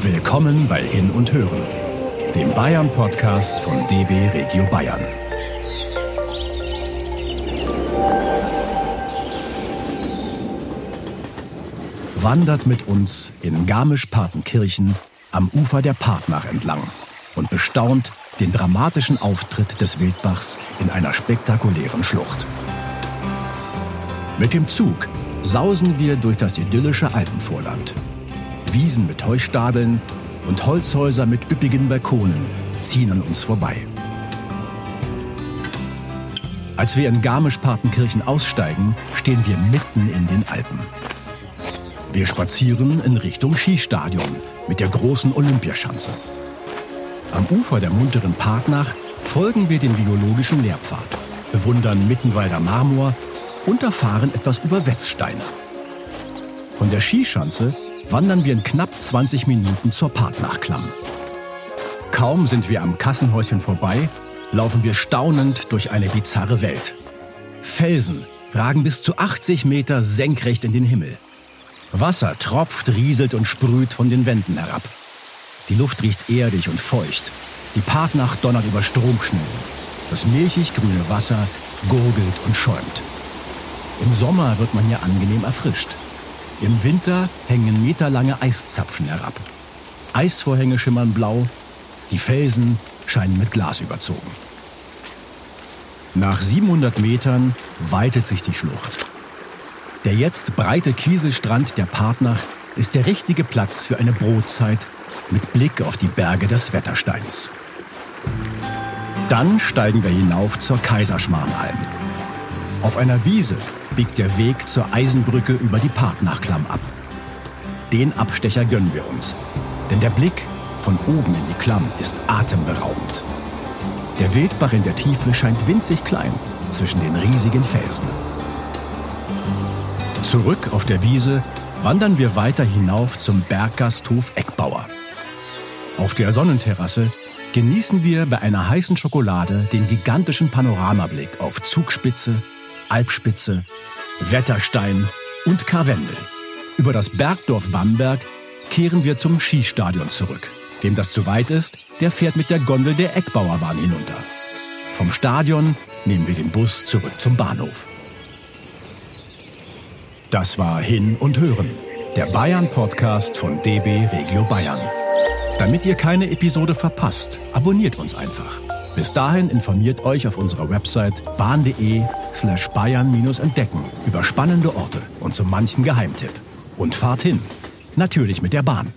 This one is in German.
Willkommen bei Hin und Hören, dem Bayern-Podcast von DB Regio Bayern. Wandert mit uns in Garmisch-Partenkirchen am Ufer der Partnach entlang und bestaunt den dramatischen Auftritt des Wildbachs in einer spektakulären Schlucht. Mit dem Zug sausen wir durch das idyllische Alpenvorland. Wiesen mit Heustadeln und Holzhäuser mit üppigen Balkonen ziehen an uns vorbei. Als wir in Garmisch-Partenkirchen aussteigen, stehen wir mitten in den Alpen. Wir spazieren in Richtung Skistadion mit der großen Olympiaschanze. Am Ufer der munteren Partnach folgen wir dem biologischen Lehrpfad, bewundern Mittenwalder Marmor und erfahren etwas über Wetzsteine. Von der Skischanze wandern wir in knapp 20 Minuten zur Partnachklamm. Kaum sind wir am Kassenhäuschen vorbei, laufen wir staunend durch eine bizarre Welt. Felsen ragen bis zu 80 Meter senkrecht in den Himmel. Wasser tropft, rieselt und sprüht von den Wänden herab. Die Luft riecht erdig und feucht. Die Partnach donnert über Stromschnellen. Das milchig grüne Wasser gurgelt und schäumt. Im Sommer wird man hier angenehm erfrischt. Im Winter hängen meterlange Eiszapfen herab. Eisvorhänge schimmern blau, die Felsen scheinen mit Glas überzogen. Nach 700 Metern weitet sich die Schlucht. Der jetzt breite Kieselstrand der Partnach ist der richtige Platz für eine Brotzeit mit Blick auf die Berge des Wettersteins. Dann steigen wir hinauf zur Kaiserschmarrnalm. Auf einer Wiese biegt der Weg zur Eisenbrücke über die Partnachklamm ab. Den Abstecher gönnen wir uns, denn der Blick von oben in die Klamm ist atemberaubend. Der Wildbach in der Tiefe scheint winzig klein zwischen den riesigen Felsen. Zurück auf der Wiese wandern wir weiter hinauf zum Berggasthof Eckbauer. Auf der Sonnenterrasse genießen wir bei einer heißen Schokolade den gigantischen Panoramablick auf Zugspitze, Alpspitze, Wetterstein und Karwendel. Über das Bergdorf Wamberg kehren wir zum Skistadion zurück. Wem das zu weit ist, der fährt mit der Gondel der Eckbauerbahn hinunter. Vom Stadion nehmen wir den Bus zurück zum Bahnhof. Das war Hin und Hören, der Bayern-Podcast von DB Regio Bayern. Damit ihr keine Episode verpasst, abonniert uns einfach. Bis dahin informiert euch auf unserer Website bahn.de slash bayern-entdecken über spannende Orte und so manchen Geheimtipp. Und fahrt hin. Natürlich mit der Bahn.